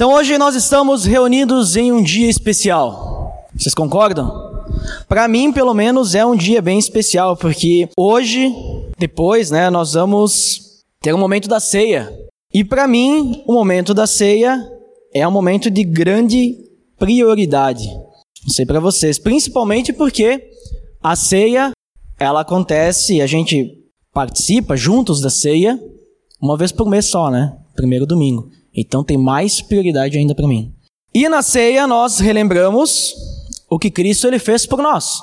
Então hoje nós estamos reunidos em um dia especial. Vocês concordam? Para mim, pelo menos, é um dia bem especial, porque hoje, depois, né, nós vamos ter um momento da ceia. E para mim, o momento da ceia é um momento de grande prioridade. Não sei para vocês, principalmente porque a ceia, ela acontece, a gente participa juntos da ceia uma vez por mês só, né? Primeiro domingo. Então tem mais prioridade ainda para mim. E na ceia nós relembramos o que Cristo ele fez por nós.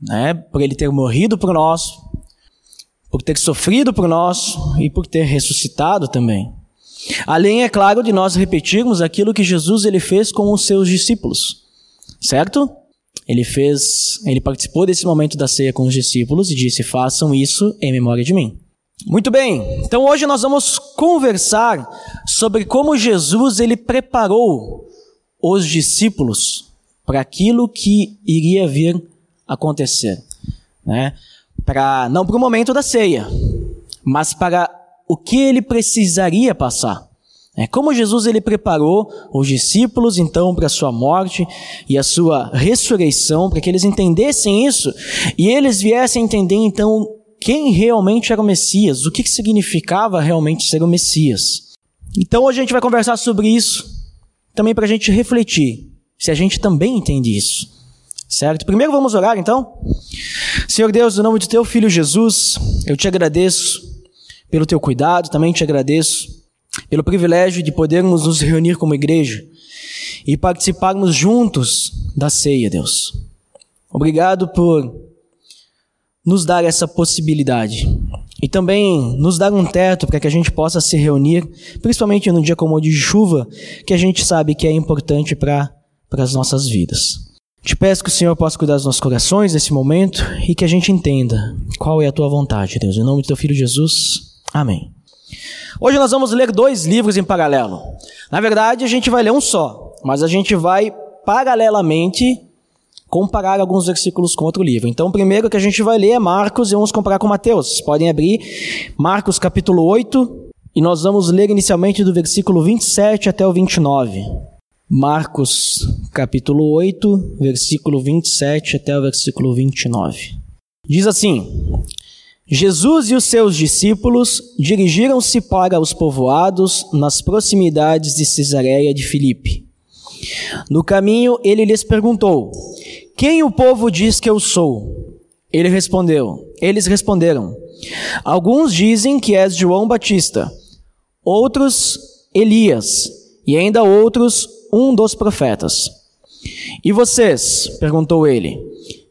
Né? Por ele ter morrido por nós, por ter sofrido por nós e por ter ressuscitado também. Além, é claro, de nós repetirmos aquilo que Jesus ele fez com os seus discípulos. Certo? Ele fez, ele participou desse momento da ceia com os discípulos e disse: "Façam isso em memória de mim". Muito bem. Então hoje nós vamos conversar sobre como Jesus ele preparou os discípulos para aquilo que iria vir acontecer, né? Para não para o momento da ceia, mas para o que ele precisaria passar. É como Jesus ele preparou os discípulos então para a sua morte e a sua ressurreição, para que eles entendessem isso e eles viessem a entender então quem realmente era o Messias, o que significava realmente ser o Messias. Então hoje a gente vai conversar sobre isso, também para a gente refletir se a gente também entende isso. Certo? Primeiro vamos orar então. Senhor Deus, em nome de teu filho Jesus, eu te agradeço pelo teu cuidado, também te agradeço pelo privilégio de podermos nos reunir como igreja e participarmos juntos da ceia, Deus. Obrigado por nos dar essa possibilidade e também nos dar um teto para que a gente possa se reunir, principalmente num dia como o de chuva, que a gente sabe que é importante para as nossas vidas. Te peço que o Senhor possa cuidar dos nossos corações nesse momento e que a gente entenda qual é a tua vontade, Deus. Em nome do teu filho Jesus. Amém. Hoje nós vamos ler dois livros em paralelo. Na verdade, a gente vai ler um só, mas a gente vai paralelamente comparar alguns versículos com outro livro. Então, o primeiro que a gente vai ler é Marcos e vamos comparar com Mateus. Podem abrir Marcos capítulo 8 e nós vamos ler inicialmente do versículo 27 até o 29. Marcos capítulo 8, versículo 27 até o versículo 29. Diz assim: Jesus e os seus discípulos dirigiram-se para os povoados nas proximidades de Cesareia de Filipe. No caminho, ele lhes perguntou: Quem o povo diz que eu sou? Ele respondeu: Eles responderam: Alguns dizem que és João Batista, outros Elias, e ainda outros um dos profetas. E vocês? perguntou ele.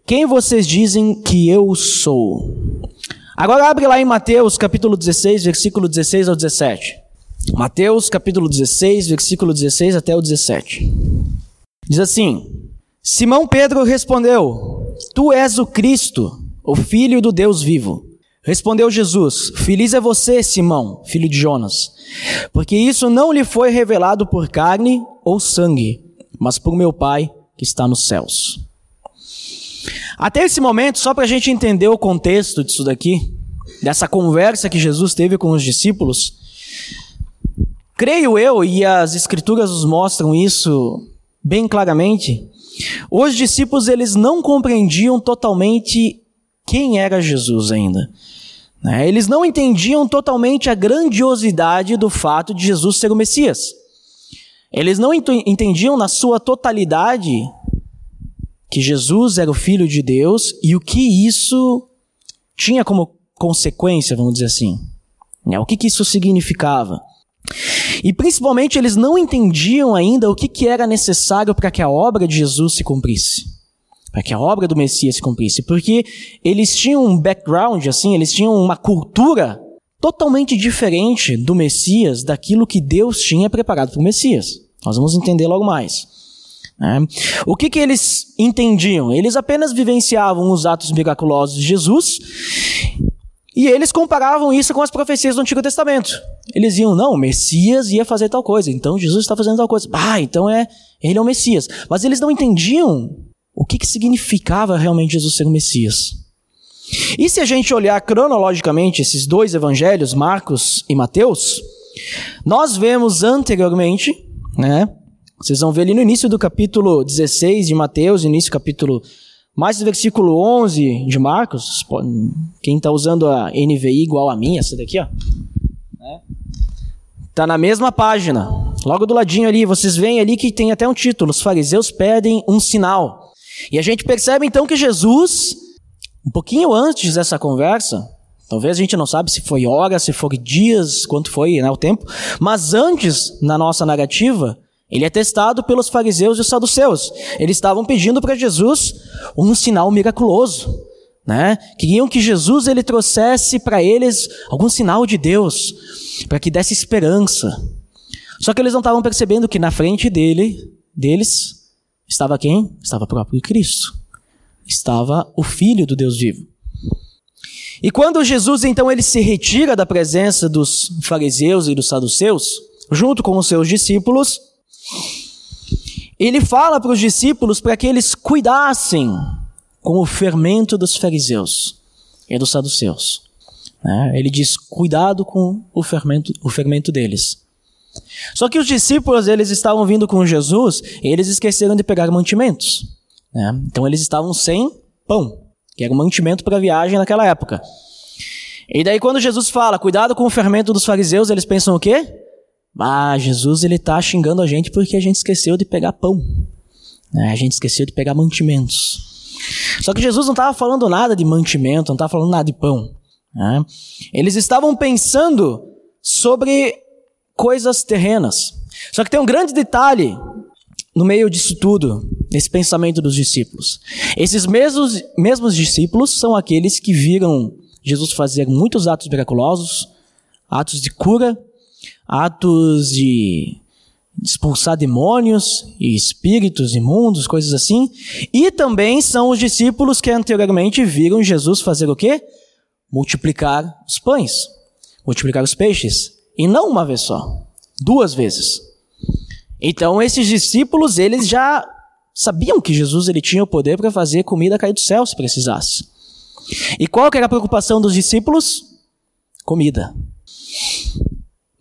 Quem vocês dizem que eu sou? Agora abre lá em Mateus capítulo 16, versículo 16 ao 17. Mateus capítulo 16, versículo 16 até o 17. Diz assim: Simão Pedro respondeu: Tu és o Cristo, o filho do Deus vivo. Respondeu Jesus: Feliz é você, Simão, filho de Jonas, porque isso não lhe foi revelado por carne ou sangue, mas por meu Pai que está nos céus. Até esse momento, só para a gente entender o contexto disso daqui, dessa conversa que Jesus teve com os discípulos, creio eu, e as escrituras nos mostram isso bem claramente, os discípulos eles não compreendiam totalmente quem era Jesus ainda. Né? Eles não entendiam totalmente a grandiosidade do fato de Jesus ser o Messias. Eles não entendiam na sua totalidade que Jesus era o Filho de Deus e o que isso tinha como consequência, vamos dizer assim. Né? O que, que isso significava. E principalmente eles não entendiam ainda o que, que era necessário para que a obra de Jesus se cumprisse. Para que a obra do Messias se cumprisse. Porque eles tinham um background, assim, eles tinham uma cultura totalmente diferente do Messias, daquilo que Deus tinha preparado para o Messias. Nós vamos entender logo mais. Né? O que, que eles entendiam? Eles apenas vivenciavam os atos miraculosos de Jesus e eles comparavam isso com as profecias do Antigo Testamento. Eles iam, não, o Messias ia fazer tal coisa, então Jesus está fazendo tal coisa. Ah, então é, ele é o Messias. Mas eles não entendiam o que, que significava realmente Jesus ser o Messias. E se a gente olhar cronologicamente esses dois evangelhos, Marcos e Mateus, nós vemos anteriormente né? Vocês vão ver ali no início do capítulo 16 de Mateus, início do capítulo mais do versículo 11 de Marcos. Quem está usando a NVI igual a minha, essa daqui, ó. Está na mesma página. Logo do ladinho ali, vocês veem ali que tem até um título: Os fariseus pedem um sinal. E a gente percebe então que Jesus, um pouquinho antes dessa conversa, talvez a gente não sabe se foi horas, se foi dias, quanto foi né, o tempo, mas antes, na nossa narrativa, ele é testado pelos fariseus e os saduceus. Eles estavam pedindo para Jesus um sinal miraculoso, né? Queriam que Jesus ele trouxesse para eles algum sinal de Deus, para que desse esperança. Só que eles não estavam percebendo que na frente dele, deles, estava quem? Estava o próprio Cristo. Estava o Filho do Deus vivo. E quando Jesus então ele se retira da presença dos fariseus e dos saduceus, junto com os seus discípulos, ele fala para os discípulos para que eles cuidassem com o fermento dos fariseus e dos saduceus. Né? Ele diz: cuidado com o fermento, o fermento deles. Só que os discípulos eles estavam vindo com Jesus e eles esqueceram de pegar mantimentos. Né? Então eles estavam sem pão, que era um mantimento para a viagem naquela época. E daí quando Jesus fala, cuidado com o fermento dos fariseus, eles pensam o quê? Ah, Jesus ele está xingando a gente porque a gente esqueceu de pegar pão. Né? A gente esqueceu de pegar mantimentos. Só que Jesus não estava falando nada de mantimento, não estava falando nada de pão. Né? Eles estavam pensando sobre coisas terrenas. Só que tem um grande detalhe no meio disso tudo, nesse pensamento dos discípulos. Esses mesmos, mesmos discípulos são aqueles que viram Jesus fazer muitos atos miraculosos, atos de cura, atos de expulsar demônios e espíritos imundos, coisas assim. E também são os discípulos que anteriormente viram Jesus fazer o quê? Multiplicar os pães, multiplicar os peixes. E não uma vez só, duas vezes. Então esses discípulos, eles já sabiam que Jesus ele tinha o poder para fazer comida cair do céu se precisasse. E qual que era a preocupação dos discípulos? Comida.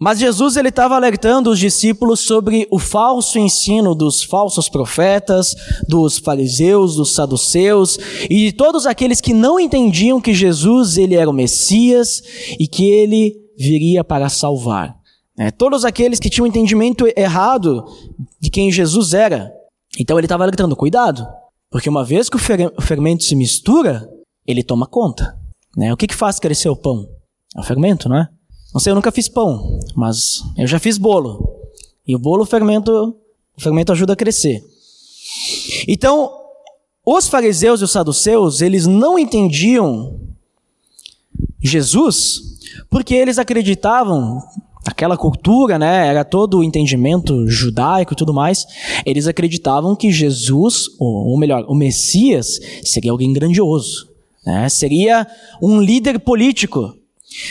Mas Jesus ele estava alertando os discípulos sobre o falso ensino dos falsos profetas, dos fariseus, dos saduceus e de todos aqueles que não entendiam que Jesus ele era o Messias e que ele viria para salvar. É, todos aqueles que tinham um entendimento errado de quem Jesus era. Então ele estava alertando, cuidado, porque uma vez que o fermento se mistura, ele toma conta. Né? O que, que faz crescer o pão? É o fermento, não é? Não sei, eu nunca fiz pão, mas eu já fiz bolo. E o bolo, o fermento, o fermento ajuda a crescer. Então, os fariseus e os saduceus, eles não entendiam Jesus porque eles acreditavam, aquela cultura, né, era todo o entendimento judaico e tudo mais, eles acreditavam que Jesus, ou, melhor, o Messias, seria alguém grandioso, né, seria um líder político,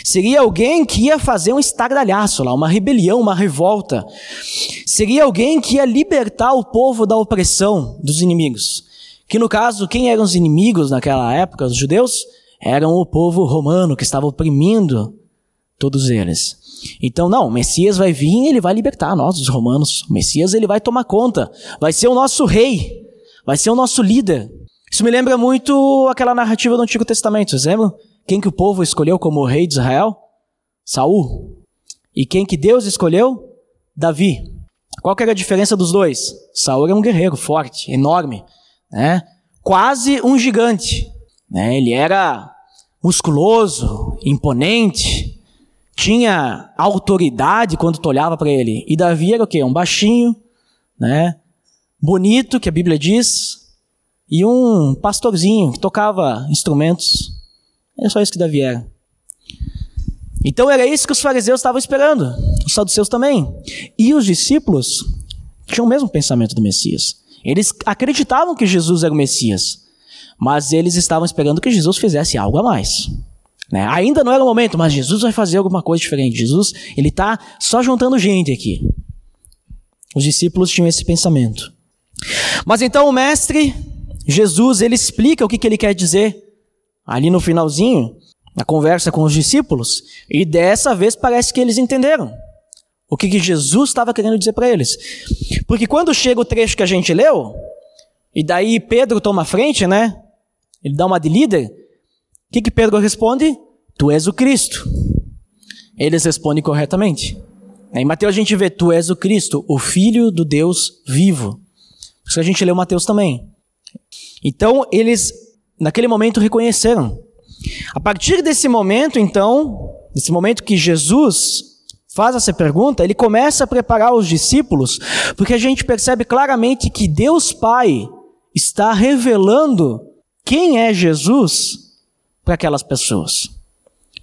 Seria alguém que ia fazer um estardalhaço lá, uma rebelião, uma revolta. Seria alguém que ia libertar o povo da opressão dos inimigos. Que no caso, quem eram os inimigos naquela época, os judeus? Eram o povo romano que estava oprimindo todos eles. Então, não, o Messias vai vir e ele vai libertar nós, os romanos. O Messias ele vai tomar conta, vai ser o nosso rei, vai ser o nosso líder. Isso me lembra muito aquela narrativa do Antigo Testamento, vocês lembram? Quem que o povo escolheu como rei de Israel? Saul. E quem que Deus escolheu? Davi. Qual que era a diferença dos dois? Saul era um guerreiro forte, enorme, né? Quase um gigante, né? Ele era musculoso, imponente, tinha autoridade quando tu olhava para ele. E Davi era o quê? Um baixinho, né? Bonito, que a Bíblia diz, e um pastorzinho que tocava instrumentos. É só isso que Davi era. Então era isso que os fariseus estavam esperando, os saduceus também. E os discípulos tinham o mesmo pensamento do Messias. Eles acreditavam que Jesus era o Messias, mas eles estavam esperando que Jesus fizesse algo a mais. Né? Ainda não era o momento, mas Jesus vai fazer alguma coisa diferente. Jesus, ele está só juntando gente aqui. Os discípulos tinham esse pensamento. Mas então o mestre, Jesus, ele explica o que, que ele quer dizer ali no finalzinho, na conversa com os discípulos, e dessa vez parece que eles entenderam. o que, que Jesus estava querendo dizer para eles. Porque quando chega o trecho que a gente leu, e daí Pedro toma a frente, né? Ele dá uma de líder. O que, que Pedro responde? Tu és o Cristo. Eles respondem corretamente. Em Mateus a gente vê, tu és o Cristo, o Filho do Deus vivo. Por isso a gente leu Mateus também. Então, eles, naquele momento, reconheceram. A partir desse momento, então, desse momento que Jesus faz essa pergunta, ele começa a preparar os discípulos, porque a gente percebe claramente que Deus Pai está revelando quem é Jesus para aquelas pessoas.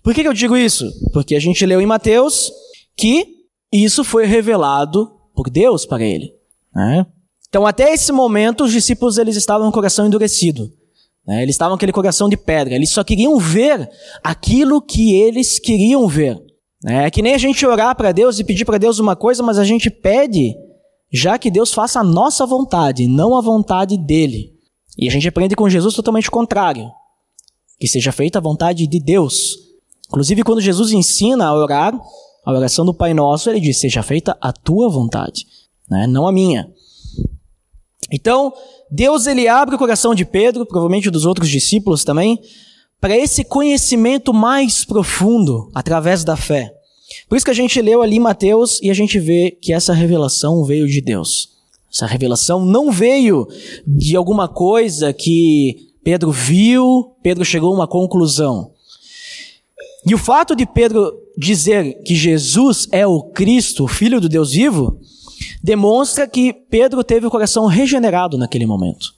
Por que, eu digo isso? Porque a gente leu em Mateus que isso foi revelado por Deus para ele. Né? Então, até esse momento, os discípulos eles estavam com o coração endurecido. Né? Eles estavam com aquele coração de pedra. Eles só queriam ver aquilo que eles queriam ver. É que nem a gente orar para Deus e pedir para Deus uma coisa, mas a gente pede já que Deus faça a nossa vontade, não a vontade dele. E a gente aprende com Jesus totalmente contrário. Que seja feita a vontade de Deus. Inclusive, quando Jesus ensina a orar, a oração do Pai Nosso, ele diz: Seja feita a tua vontade, né? não a minha. Então, Deus ele abre o coração de Pedro, provavelmente dos outros discípulos também, para esse conhecimento mais profundo através da fé. Por isso que a gente leu ali Mateus e a gente vê que essa revelação veio de Deus. Essa revelação não veio de alguma coisa que Pedro viu, Pedro chegou a uma conclusão. E o fato de Pedro dizer que Jesus é o Cristo, o Filho do Deus vivo, demonstra que Pedro teve o coração regenerado naquele momento.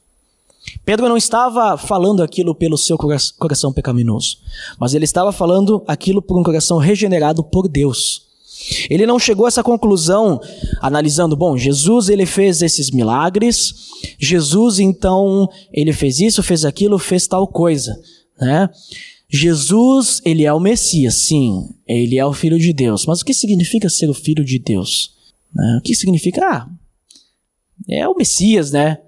Pedro não estava falando aquilo pelo seu coração pecaminoso, mas ele estava falando aquilo por um coração regenerado por Deus. Ele não chegou a essa conclusão analisando, bom, Jesus ele fez esses milagres, Jesus então ele fez isso, fez aquilo, fez tal coisa, né? Jesus, ele é o Messias, sim, ele é o Filho de Deus. Mas o que significa ser o Filho de Deus? Né? O que significa? Ah, é o Messias, né?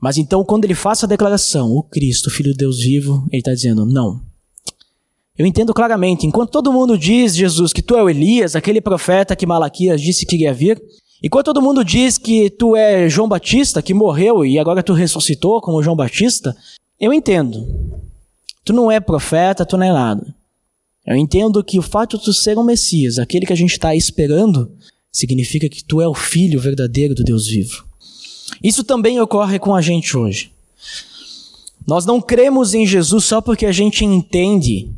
Mas então, quando ele faz a declaração, o Cristo, Filho de Deus vivo, ele está dizendo: não. Eu entendo claramente, enquanto todo mundo diz, Jesus, que tu é o Elias, aquele profeta que Malaquias disse que iria vir, enquanto todo mundo diz que tu é João Batista, que morreu e agora tu ressuscitou como João Batista, eu entendo. Tu não é profeta, tu não é nada. Eu entendo que o fato de tu ser um Messias, aquele que a gente está esperando, significa que tu é o Filho verdadeiro do Deus vivo. Isso também ocorre com a gente hoje. Nós não cremos em Jesus só porque a gente entende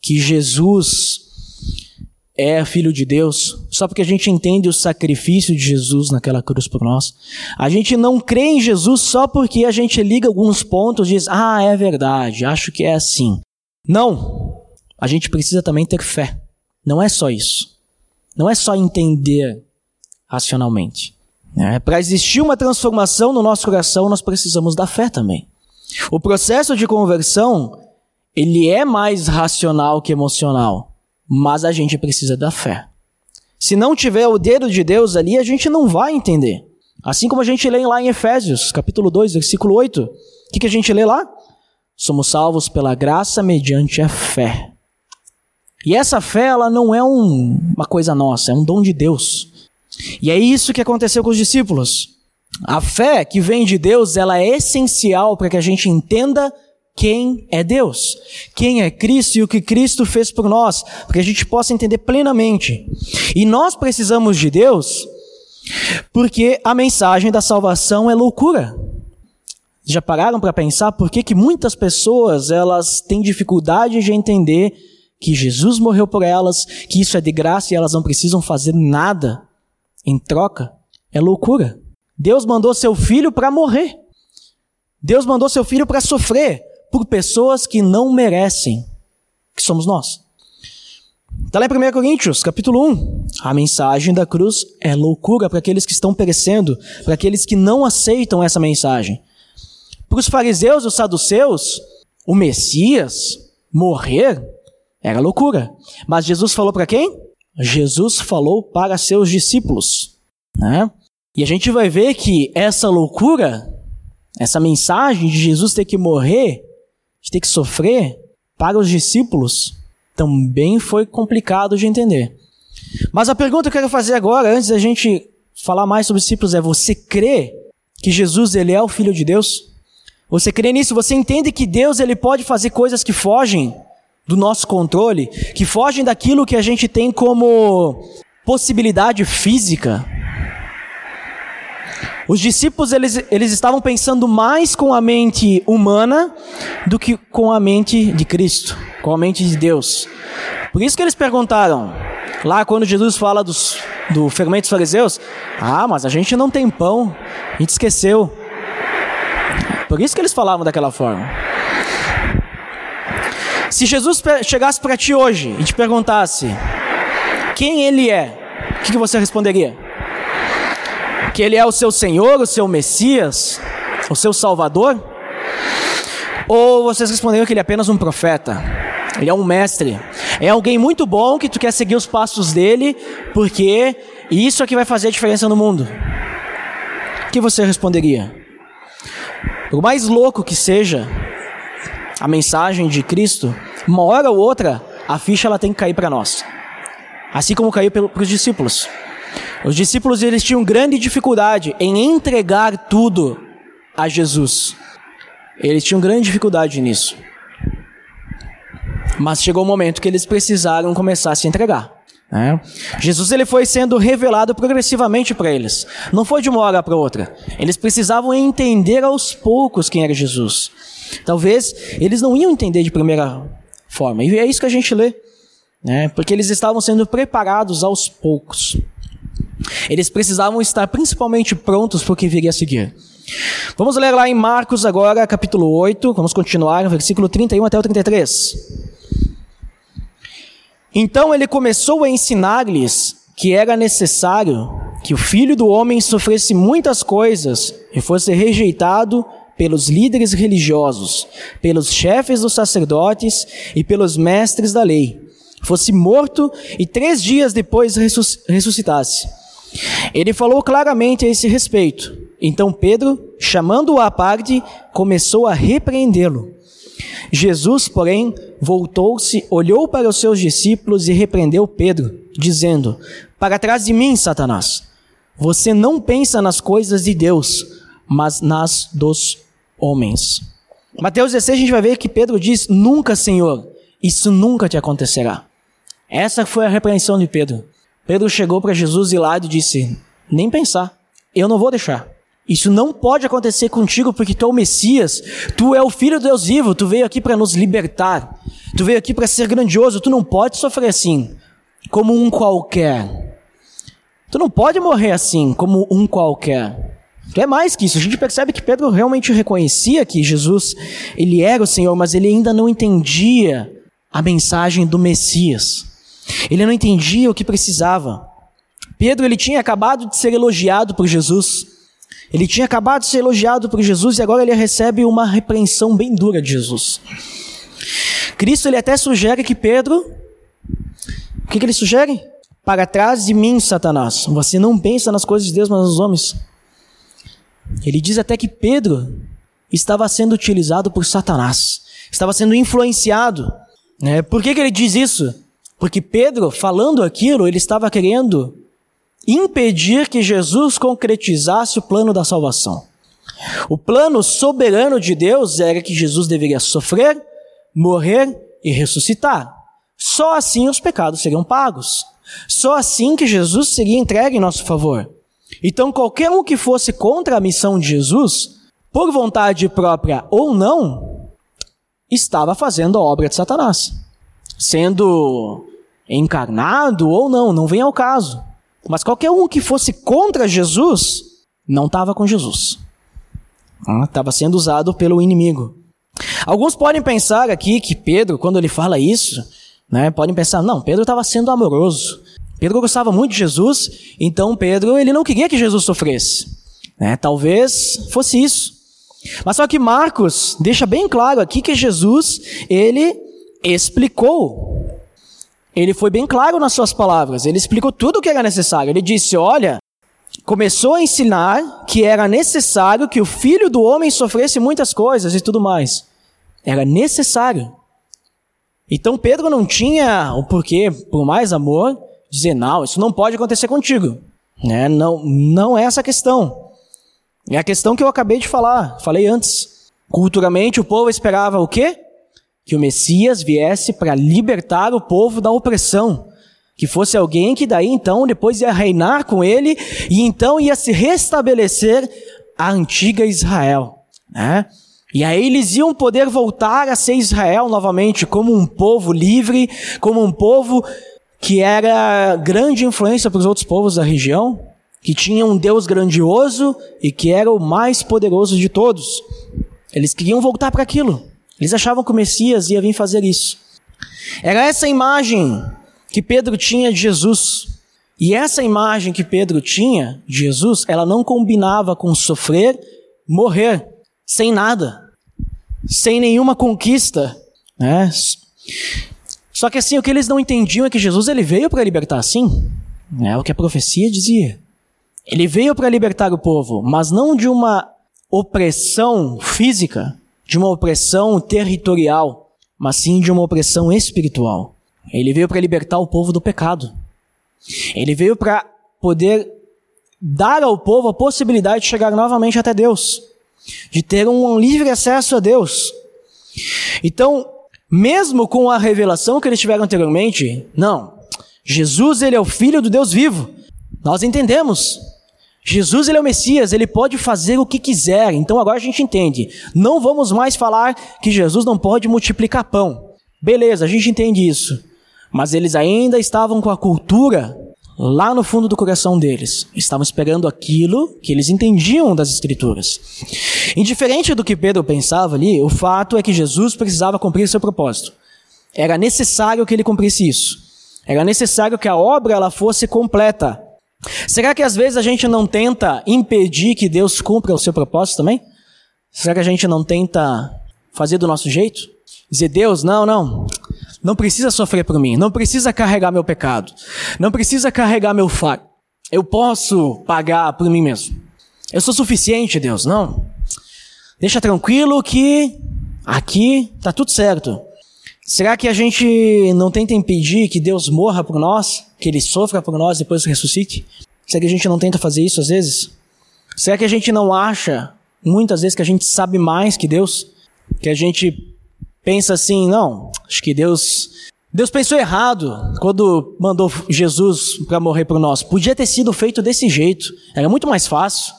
que Jesus é filho de Deus, só porque a gente entende o sacrifício de Jesus naquela cruz por nós. A gente não crê em Jesus só porque a gente liga alguns pontos e diz: "Ah, é verdade, acho que é assim". Não. A gente precisa também ter fé. Não é só isso. Não é só entender racionalmente. É, Para existir uma transformação no nosso coração, nós precisamos da fé também. O processo de conversão, ele é mais racional que emocional, mas a gente precisa da fé. Se não tiver o dedo de Deus ali, a gente não vai entender. Assim como a gente lê lá em Efésios, capítulo 2, versículo 8. O que, que a gente lê lá? Somos salvos pela graça mediante a fé. E essa fé, ela não é um, uma coisa nossa, é um dom de Deus. E é isso que aconteceu com os discípulos. A fé que vem de Deus, ela é essencial para que a gente entenda quem é Deus, quem é Cristo e o que Cristo fez por nós, para que a gente possa entender plenamente. E nós precisamos de Deus porque a mensagem da salvação é loucura. Já pararam para pensar por que, que muitas pessoas elas têm dificuldade de entender que Jesus morreu por elas, que isso é de graça e elas não precisam fazer nada em troca é loucura. Deus mandou seu filho para morrer. Deus mandou seu filho para sofrer por pessoas que não merecem, que somos nós. Está lá em 1 Coríntios, capítulo 1. A mensagem da cruz é loucura para aqueles que estão perecendo, para aqueles que não aceitam essa mensagem. Para os fariseus e os saduceus, o Messias morrer era loucura. Mas Jesus falou para quem? Jesus falou para seus discípulos. Né? E a gente vai ver que essa loucura, essa mensagem de Jesus ter que morrer, de ter que sofrer, para os discípulos, também foi complicado de entender. Mas a pergunta que eu quero fazer agora, antes da gente falar mais sobre os discípulos, é: você crê que Jesus ele é o Filho de Deus? Você crê nisso? Você entende que Deus ele pode fazer coisas que fogem do nosso controle, que fogem daquilo que a gente tem como possibilidade física? Os discípulos eles, eles estavam pensando mais com a mente humana do que com a mente de Cristo, com a mente de Deus. Por isso que eles perguntaram, lá quando Jesus fala dos, do fermento dos fariseus, ah, mas a gente não tem pão, a gente esqueceu. Por isso que eles falavam daquela forma. Se Jesus chegasse para ti hoje e te perguntasse quem ele é, o que, que você responderia? Que ele é o seu Senhor, o seu Messias, o seu Salvador? Ou vocês responderiam que ele é apenas um profeta? Ele é um mestre. É alguém muito bom que tu quer seguir os passos dele, porque isso é que vai fazer a diferença no mundo. O que você responderia? Por mais louco que seja a mensagem de Cristo, uma hora ou outra a ficha ela tem que cair para nós. Assim como caiu para os discípulos. Os discípulos eles tinham grande dificuldade em entregar tudo a Jesus. Eles tinham grande dificuldade nisso. Mas chegou o momento que eles precisaram começar a se entregar. Né? Jesus ele foi sendo revelado progressivamente para eles. Não foi de uma hora para outra. Eles precisavam entender aos poucos quem era Jesus. Talvez eles não iam entender de primeira forma. E é isso que a gente lê. Né? Porque eles estavam sendo preparados aos poucos. Eles precisavam estar principalmente prontos para o que viria a seguir. Vamos ler lá em Marcos agora, capítulo 8. Vamos continuar, versículo 31 até o 33. Então ele começou a ensinar-lhes que era necessário que o filho do homem sofresse muitas coisas e fosse rejeitado pelos líderes religiosos, pelos chefes dos sacerdotes e pelos mestres da lei, fosse morto e três dias depois ressuscitasse. Ele falou claramente a esse respeito. Então Pedro, chamando-o à parte, começou a repreendê-lo. Jesus, porém, voltou-se, olhou para os seus discípulos e repreendeu Pedro, dizendo: Para trás de mim, Satanás. Você não pensa nas coisas de Deus, mas nas dos homens. Mateus 16 a gente vai ver que Pedro diz: Nunca, Senhor, isso nunca te acontecerá. Essa foi a repreensão de Pedro. Pedro chegou para Jesus e lá e disse: Nem pensar, eu não vou deixar. Isso não pode acontecer contigo porque tu é o Messias, tu é o Filho de Deus vivo, tu veio aqui para nos libertar, tu veio aqui para ser grandioso, tu não pode sofrer assim, como um qualquer. Tu não pode morrer assim, como um qualquer. Tu é mais que isso. A gente percebe que Pedro realmente reconhecia que Jesus, ele era o Senhor, mas ele ainda não entendia a mensagem do Messias. Ele não entendia o que precisava. Pedro, ele tinha acabado de ser elogiado por Jesus. Ele tinha acabado de ser elogiado por Jesus e agora ele recebe uma repreensão bem dura de Jesus. Cristo ele até sugere que Pedro, o que, que ele sugere? Para trás de mim, Satanás. Você não pensa nas coisas de Deus, mas nos homens. Ele diz até que Pedro estava sendo utilizado por Satanás, estava sendo influenciado. Né? Por que, que ele diz isso? Porque Pedro, falando aquilo, ele estava querendo impedir que Jesus concretizasse o plano da salvação. O plano soberano de Deus era que Jesus deveria sofrer, morrer e ressuscitar. Só assim os pecados seriam pagos. Só assim que Jesus seria entregue em nosso favor. Então, qualquer um que fosse contra a missão de Jesus, por vontade própria ou não, estava fazendo a obra de Satanás. Sendo encarnado ou não, não vem ao caso. Mas qualquer um que fosse contra Jesus, não estava com Jesus. Estava ah, sendo usado pelo inimigo. Alguns podem pensar aqui que Pedro, quando ele fala isso, né, podem pensar, não, Pedro estava sendo amoroso. Pedro gostava muito de Jesus, então Pedro ele não queria que Jesus sofresse. Né? Talvez fosse isso. Mas só que Marcos deixa bem claro aqui que Jesus ele explicou ele foi bem claro nas suas palavras. Ele explicou tudo o que era necessário. Ele disse: Olha, começou a ensinar que era necessário que o filho do homem sofresse muitas coisas e tudo mais. Era necessário. Então Pedro não tinha o porquê, por mais amor, dizer, não, isso não pode acontecer contigo. Né? Não, não é essa a questão. É a questão que eu acabei de falar, falei antes. Culturalmente, o povo esperava o quê? Que o Messias viesse para libertar o povo da opressão. Que fosse alguém que daí então depois ia reinar com ele e então ia se restabelecer a antiga Israel. Né? E aí eles iam poder voltar a ser Israel novamente como um povo livre, como um povo que era grande influência para os outros povos da região, que tinha um Deus grandioso e que era o mais poderoso de todos. Eles queriam voltar para aquilo. Eles achavam que o Messias ia vir fazer isso. Era essa imagem que Pedro tinha de Jesus. E essa imagem que Pedro tinha de Jesus, ela não combinava com sofrer, morrer, sem nada, sem nenhuma conquista. Né? Só que assim, o que eles não entendiam é que Jesus ele veio para libertar sim, é o que a profecia dizia. Ele veio para libertar o povo, mas não de uma opressão física, de uma opressão territorial, mas sim de uma opressão espiritual. Ele veio para libertar o povo do pecado. Ele veio para poder dar ao povo a possibilidade de chegar novamente até Deus, de ter um livre acesso a Deus. Então, mesmo com a revelação que eles tiveram anteriormente, não. Jesus ele é o filho do Deus vivo. Nós entendemos. Jesus ele é o Messias, ele pode fazer o que quiser. Então agora a gente entende. Não vamos mais falar que Jesus não pode multiplicar pão. Beleza, a gente entende isso. Mas eles ainda estavam com a cultura lá no fundo do coração deles. Estavam esperando aquilo que eles entendiam das Escrituras. Indiferente do que Pedro pensava ali, o fato é que Jesus precisava cumprir seu propósito. Era necessário que ele cumprisse isso. Era necessário que a obra ela fosse completa. Será que às vezes a gente não tenta impedir que Deus cumpra o seu propósito também? Será que a gente não tenta fazer do nosso jeito? Dizer, Deus, não, não, não precisa sofrer por mim, não precisa carregar meu pecado, não precisa carregar meu fardo. Eu posso pagar por mim mesmo. Eu sou suficiente, Deus, não. Deixa tranquilo que aqui tá tudo certo. Será que a gente não tenta impedir que Deus morra por nós, que Ele sofra por nós e depois ressuscite? Será que a gente não tenta fazer isso às vezes? Será que a gente não acha, muitas vezes, que a gente sabe mais que Deus? Que a gente pensa assim, não, acho que Deus Deus pensou errado quando mandou Jesus para morrer por nós. Podia ter sido feito desse jeito. Era muito mais fácil.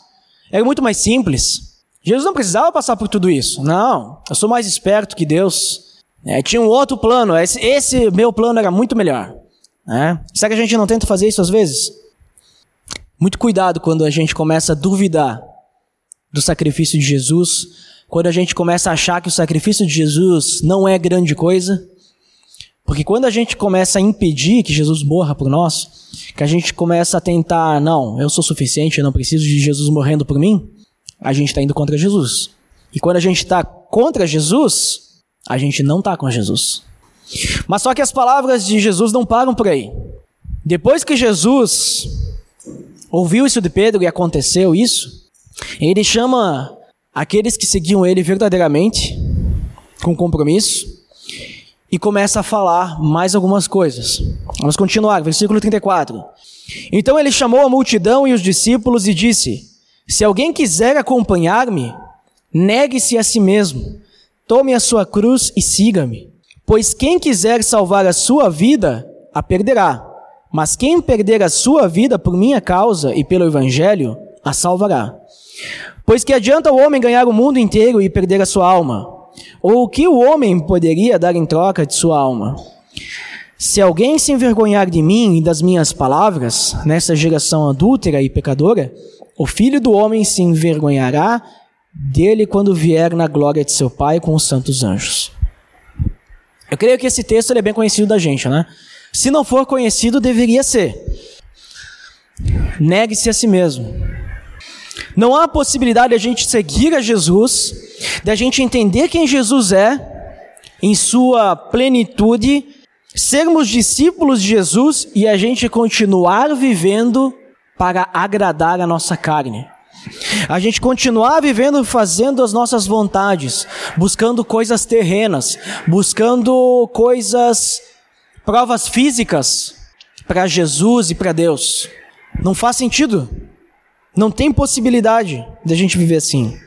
Era muito mais simples. Jesus não precisava passar por tudo isso. Não, eu sou mais esperto que Deus. É, tinha um outro plano. Esse, esse, meu plano era muito melhor. É? Será que a gente não tenta fazer isso às vezes? Muito cuidado quando a gente começa a duvidar do sacrifício de Jesus quando a gente começa a achar que o sacrifício de Jesus não é grande coisa, porque quando a gente começa a impedir que Jesus morra por nós, que a gente começa a tentar, não, eu sou suficiente, eu não preciso de Jesus morrendo por mim, a gente está indo contra Jesus. E quando a gente está contra Jesus, a gente não está com Jesus. Mas só que as palavras de Jesus não param por aí. Depois que Jesus ouviu isso de Pedro e aconteceu isso, ele chama aqueles que seguiam ele verdadeiramente, com compromisso, e começa a falar mais algumas coisas. Vamos continuar, versículo 34. Então ele chamou a multidão e os discípulos e disse: Se alguém quiser acompanhar-me, negue-se a si mesmo, tome a sua cruz e siga-me. Pois quem quiser salvar a sua vida, a perderá. Mas quem perder a sua vida por minha causa e pelo evangelho, a salvará. Pois que adianta o homem ganhar o mundo inteiro e perder a sua alma? Ou o que o homem poderia dar em troca de sua alma? Se alguém se envergonhar de mim e das minhas palavras, nessa geração adúltera e pecadora, o filho do homem se envergonhará dele quando vier na glória de seu Pai com os santos anjos. Eu creio que esse texto é bem conhecido da gente, né? Se não for conhecido, deveria ser. Negue-se a si mesmo. Não há possibilidade de a gente seguir a Jesus, de a gente entender quem Jesus é, em sua plenitude, sermos discípulos de Jesus e a gente continuar vivendo para agradar a nossa carne. A gente continuar vivendo fazendo as nossas vontades, buscando coisas terrenas, buscando coisas, provas físicas, para Jesus e para Deus. Não faz sentido. Não tem possibilidade de a gente viver assim.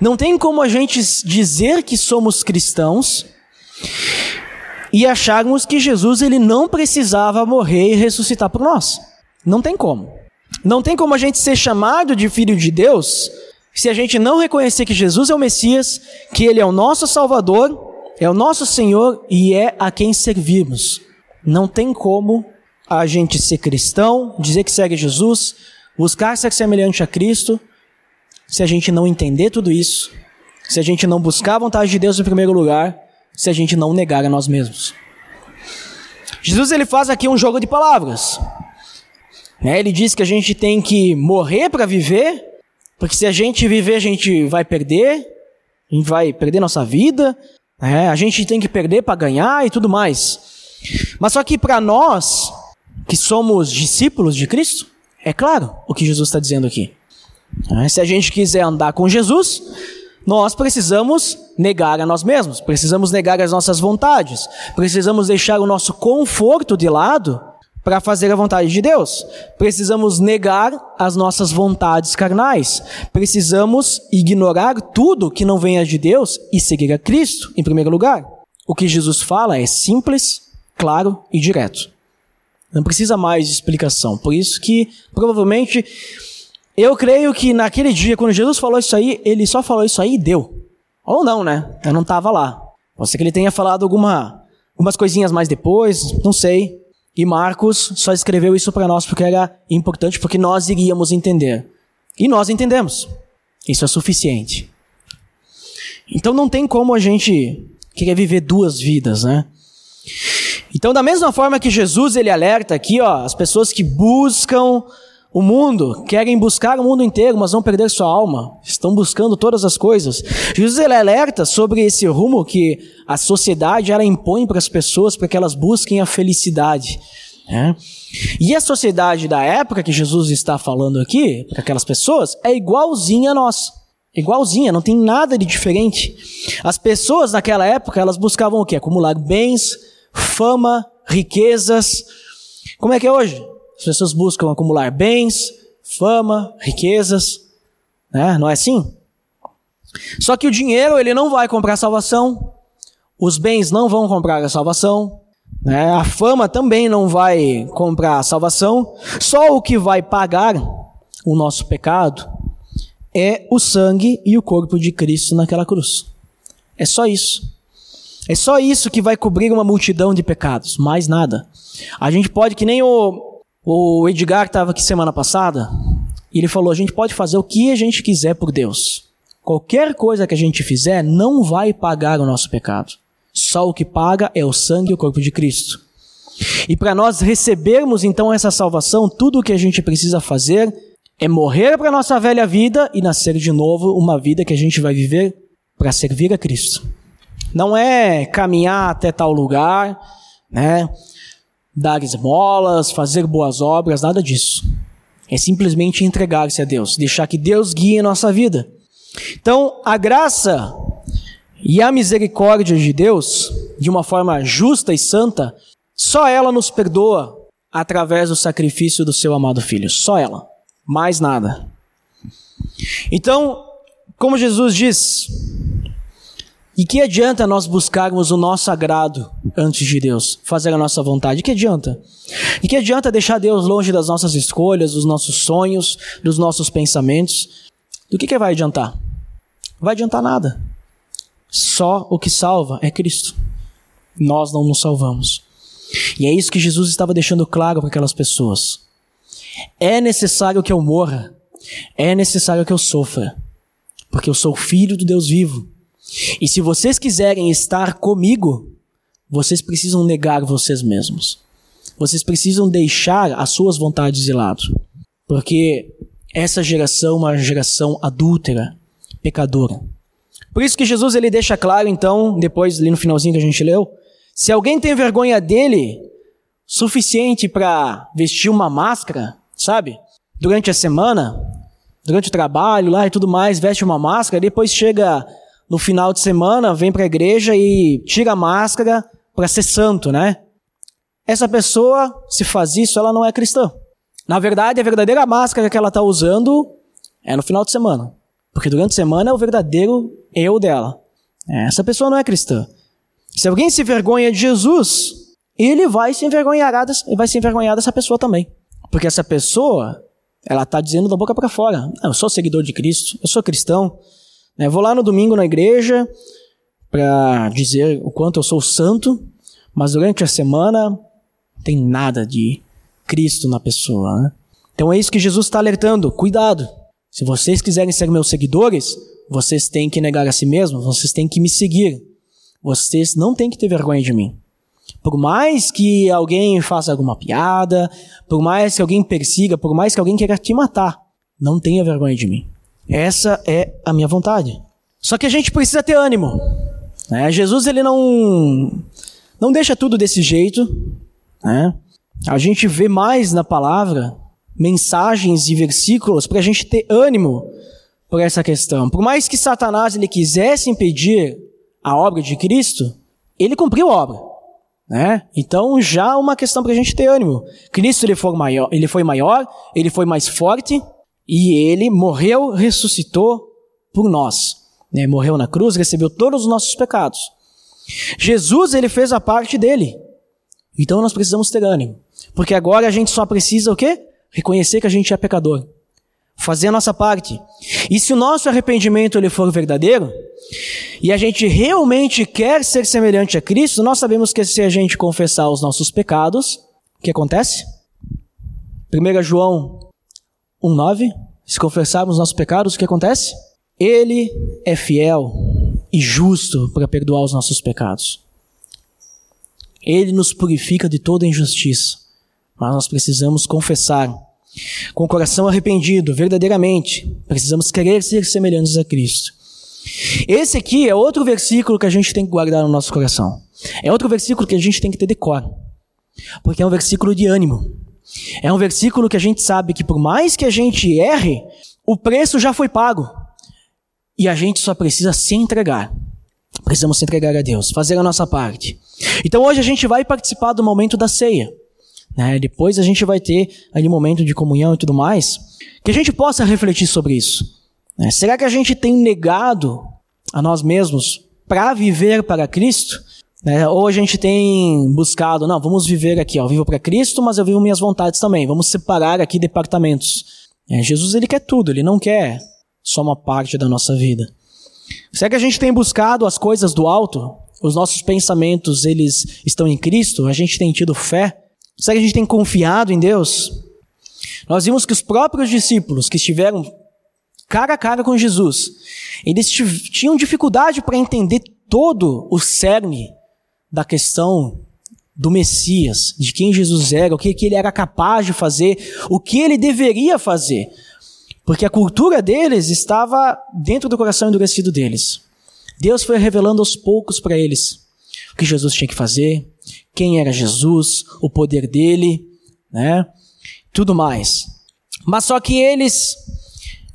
Não tem como a gente dizer que somos cristãos e acharmos que Jesus ele não precisava morrer e ressuscitar por nós. Não tem como. Não tem como a gente ser chamado de filho de Deus se a gente não reconhecer que Jesus é o Messias, que ele é o nosso Salvador, é o nosso Senhor e é a quem servimos. Não tem como a gente ser cristão, dizer que segue Jesus, buscar ser semelhante a Cristo, se a gente não entender tudo isso, se a gente não buscar a vontade de Deus em primeiro lugar, se a gente não negar a nós mesmos. Jesus ele faz aqui um jogo de palavras. Né? Ele diz que a gente tem que morrer para viver, porque se a gente viver, a gente vai perder, a gente vai perder nossa vida, né? a gente tem que perder para ganhar e tudo mais. Mas só que para nós, que somos discípulos de Cristo, é claro o que Jesus está dizendo aqui. Né? Se a gente quiser andar com Jesus, nós precisamos negar a nós mesmos, precisamos negar as nossas vontades, precisamos deixar o nosso conforto de lado para fazer a vontade de Deus. Precisamos negar as nossas vontades carnais. Precisamos ignorar tudo que não venha de Deus e seguir a Cristo em primeiro lugar. O que Jesus fala é simples, claro e direto. Não precisa mais de explicação. Por isso que provavelmente eu creio que naquele dia, quando Jesus falou isso aí, ele só falou isso aí e deu. Ou não, né? Eu não estava lá. Pode ser que ele tenha falado alguma, algumas coisinhas mais depois, não sei. E Marcos só escreveu isso para nós porque era importante, porque nós iríamos entender. E nós entendemos. Isso é suficiente. Então não tem como a gente querer viver duas vidas, né? Então, da mesma forma que Jesus ele alerta aqui, ó, as pessoas que buscam o mundo, querem buscar o mundo inteiro, mas vão perder sua alma. Estão buscando todas as coisas. Jesus ele alerta sobre esse rumo que a sociedade ela impõe para as pessoas para que elas busquem a felicidade. Né? E a sociedade da época que Jesus está falando aqui, para aquelas pessoas, é igualzinha a nós. Igualzinha, não tem nada de diferente. As pessoas naquela época, elas buscavam o quê? Acumular bens, fama, riquezas. Como é que é hoje? As pessoas buscam acumular bens, fama, riquezas, né? Não é assim? Só que o dinheiro ele não vai comprar salvação, os bens não vão comprar a salvação, né? A fama também não vai comprar a salvação. Só o que vai pagar o nosso pecado é o sangue e o corpo de Cristo naquela cruz. É só isso. É só isso que vai cobrir uma multidão de pecados, mais nada. A gente pode, que nem o, o Edgar estava aqui semana passada e ele falou: a gente pode fazer o que a gente quiser por Deus. Qualquer coisa que a gente fizer não vai pagar o nosso pecado. Só o que paga é o sangue e o corpo de Cristo. E para nós recebermos então essa salvação, tudo o que a gente precisa fazer é morrer para nossa velha vida e nascer de novo uma vida que a gente vai viver para servir a Cristo. Não é caminhar até tal lugar, né? dar esmolas, fazer boas obras, nada disso. É simplesmente entregar-se a Deus, deixar que Deus guie a nossa vida. Então, a graça e a misericórdia de Deus, de uma forma justa e santa, só ela nos perdoa através do sacrifício do seu amado filho. Só ela. Mais nada. Então, como Jesus diz, e que adianta nós buscarmos o nosso agrado antes de Deus, fazer a nossa vontade? Que adianta? E que adianta deixar Deus longe das nossas escolhas, dos nossos sonhos, dos nossos pensamentos? Do que, que vai adiantar? Vai adiantar nada. Só o que salva é Cristo. Nós não nos salvamos. E é isso que Jesus estava deixando claro para aquelas pessoas. É necessário que eu morra. É necessário que eu sofra. Porque eu sou filho do Deus vivo e se vocês quiserem estar comigo, vocês precisam negar vocês mesmos. Vocês precisam deixar as suas vontades de lado. Porque essa geração é uma geração adúltera, pecadora. Por isso que Jesus ele deixa claro, então, depois ali no finalzinho que a gente leu, se alguém tem vergonha dele, suficiente para vestir uma máscara, sabe? Durante a semana, durante o trabalho lá e tudo mais, veste uma máscara, depois chega no final de semana vem para a igreja e tira a máscara para ser santo, né? essa pessoa, se faz isso, ela não é cristã. Na verdade, a verdadeira máscara que ela está usando é no final de semana. Porque durante a semana é o verdadeiro eu dela. Essa pessoa não é cristã. Se alguém se vergonha de Jesus, ele vai se envergonhar, vai se envergonhar dessa pessoa também. Porque essa pessoa, ela está dizendo da boca para fora: eu sou seguidor de Cristo, eu sou cristão. Eu vou lá no domingo na igreja para dizer o quanto eu sou santo, mas durante a semana tem nada de Cristo na pessoa. Né? Então é isso que Jesus está alertando: cuidado. Se vocês quiserem ser meus seguidores, vocês têm que negar a si mesmos, vocês têm que me seguir. Vocês não têm que ter vergonha de mim. Por mais que alguém faça alguma piada, por mais que alguém persiga, por mais que alguém queira te matar, não tenha vergonha de mim. Essa é a minha vontade. Só que a gente precisa ter ânimo. Né? Jesus ele não não deixa tudo desse jeito. Né? A gente vê mais na palavra mensagens e versículos para a gente ter ânimo por essa questão. Por mais que Satanás ele quisesse impedir a obra de Cristo, ele cumpriu a obra. Né? Então já uma questão para a gente ter ânimo. Cristo ele foi maior, ele foi maior, ele foi mais forte e ele morreu, ressuscitou por nós. Né? Morreu na cruz, recebeu todos os nossos pecados. Jesus ele fez a parte dele. Então nós precisamos ter ânimo, porque agora a gente só precisa o quê? Reconhecer que a gente é pecador fazer a nossa parte. E se o nosso arrependimento ele for verdadeiro, e a gente realmente quer ser semelhante a Cristo, nós sabemos que se a gente confessar os nossos pecados, o que acontece? 1 João 1,9: Se confessarmos os nossos pecados, o que acontece? Ele é fiel e justo para perdoar os nossos pecados. Ele nos purifica de toda injustiça. Mas nós precisamos confessar com o coração arrependido, verdadeiramente, precisamos querer ser semelhantes a Cristo. Esse aqui é outro versículo que a gente tem que guardar no nosso coração. É outro versículo que a gente tem que ter decor. Porque é um versículo de ânimo. É um versículo que a gente sabe que por mais que a gente erre, o preço já foi pago. E a gente só precisa se entregar. Precisamos se entregar a Deus, fazer a nossa parte. Então hoje a gente vai participar do momento da ceia. Né? Depois a gente vai ter ali momento de comunhão e tudo mais, que a gente possa refletir sobre isso. Né? Será que a gente tem negado a nós mesmos para viver para Cristo? Né? Ou a gente tem buscado, não, vamos viver aqui, ó, vivo para Cristo, mas eu vivo minhas vontades também. Vamos separar aqui departamentos. É, Jesus ele quer tudo, ele não quer só uma parte da nossa vida. Será que a gente tem buscado as coisas do alto? Os nossos pensamentos eles estão em Cristo? A gente tem tido fé? Será que a gente tem confiado em Deus? Nós vimos que os próprios discípulos que estiveram cara a cara com Jesus, eles tinham dificuldade para entender todo o cerne da questão do Messias, de quem Jesus era, o que, que ele era capaz de fazer, o que ele deveria fazer. Porque a cultura deles estava dentro do coração endurecido deles. Deus foi revelando aos poucos para eles o que Jesus tinha que fazer, quem era Jesus, o poder dele, né? Tudo mais. Mas só que eles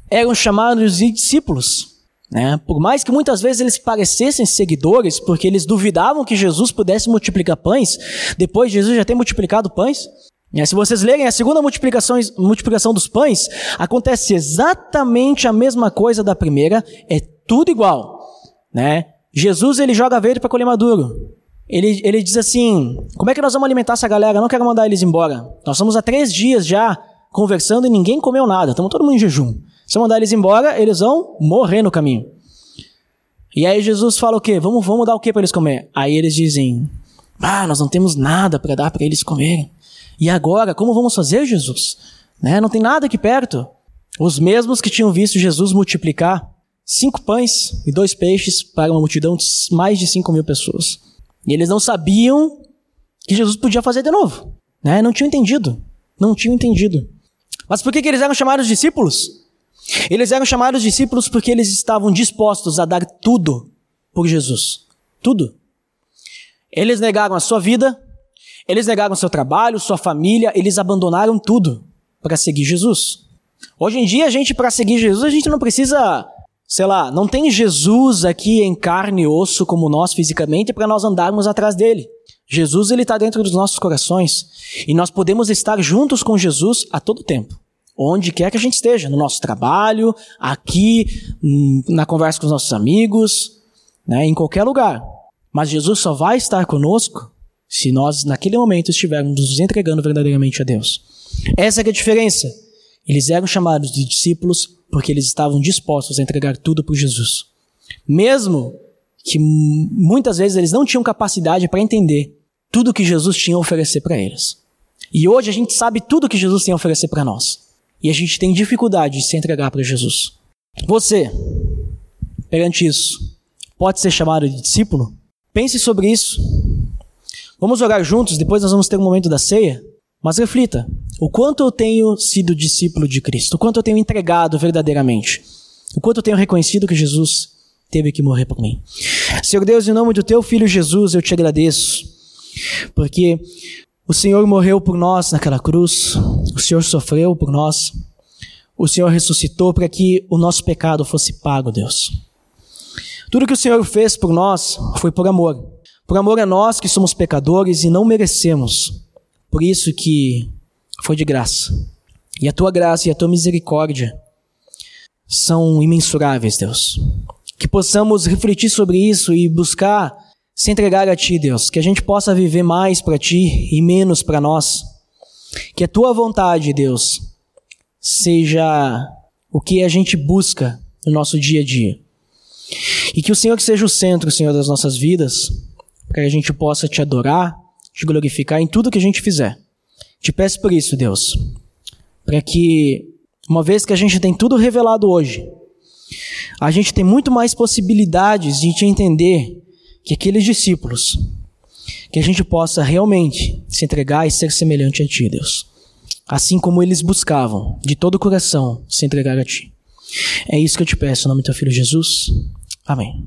eram chamados de discípulos, né? Por mais que muitas vezes eles parecessem seguidores, porque eles duvidavam que Jesus pudesse multiplicar pães, depois de Jesus já ter multiplicado pães. Né? Se vocês lerem a segunda multiplicação, multiplicação dos pães, acontece exatamente a mesma coisa da primeira, é tudo igual, né? Jesus ele joga verde para colher maduro. Ele, ele diz assim: como é que nós vamos alimentar essa galera? Eu não quero mandar eles embora. Nós estamos há três dias já conversando e ninguém comeu nada. Estamos todo mundo em jejum. Se eu mandar eles embora, eles vão morrer no caminho. E aí Jesus fala o quê? Vamos, vamos dar o quê para eles comer? Aí eles dizem: Ah, nós não temos nada para dar para eles comerem. E agora, como vamos fazer, Jesus? Né? Não tem nada aqui perto. Os mesmos que tinham visto Jesus multiplicar cinco pães e dois peixes para uma multidão de mais de cinco mil pessoas. E eles não sabiam que Jesus podia fazer de novo. Né? Não tinham entendido. Não tinham entendido. Mas por que, que eles eram chamados discípulos? Eles eram chamados discípulos porque eles estavam dispostos a dar tudo por Jesus. Tudo. Eles negaram a sua vida, eles negaram seu trabalho, sua família, eles abandonaram tudo para seguir Jesus. Hoje em dia, a gente, para seguir Jesus, a gente não precisa sei lá, não tem Jesus aqui em carne e osso como nós fisicamente para nós andarmos atrás dele. Jesus ele está dentro dos nossos corações e nós podemos estar juntos com Jesus a todo tempo, onde quer que a gente esteja, no nosso trabalho, aqui, hum, na conversa com os nossos amigos, né, em qualquer lugar. Mas Jesus só vai estar conosco se nós, naquele momento, estivermos nos entregando verdadeiramente a Deus. Essa é a diferença. Eles eram chamados de discípulos porque eles estavam dispostos a entregar tudo por Jesus. Mesmo que muitas vezes eles não tinham capacidade para entender tudo que Jesus tinha a oferecer para eles. E hoje a gente sabe tudo que Jesus tem a oferecer para nós. E a gente tem dificuldade de se entregar para Jesus. Você, perante isso, pode ser chamado de discípulo? Pense sobre isso. Vamos orar juntos, depois nós vamos ter um momento da ceia. Mas reflita: o quanto eu tenho sido discípulo de Cristo? O quanto eu tenho entregado verdadeiramente? O quanto eu tenho reconhecido que Jesus teve que morrer por mim? Senhor Deus, em nome do teu filho Jesus, eu te agradeço, porque o Senhor morreu por nós naquela cruz, o Senhor sofreu por nós, o Senhor ressuscitou para que o nosso pecado fosse pago, Deus. Tudo que o Senhor fez por nós foi por amor. Por amor a nós que somos pecadores e não merecemos. Por isso que foi de graça. E a tua graça e a tua misericórdia são imensuráveis, Deus. Que possamos refletir sobre isso e buscar se entregar a ti, Deus. Que a gente possa viver mais para ti e menos para nós. Que a tua vontade, Deus, seja o que a gente busca no nosso dia a dia. E que o Senhor seja o centro, Senhor, das nossas vidas para que a gente possa te adorar, te glorificar em tudo que a gente fizer. Te peço por isso, Deus, para que, uma vez que a gente tem tudo revelado hoje, a gente tem muito mais possibilidades de te entender que aqueles discípulos, que a gente possa realmente se entregar e ser semelhante a Ti, Deus. Assim como eles buscavam, de todo o coração, se entregar a Ti. É isso que eu te peço, em nome do Teu Filho Jesus. Amém.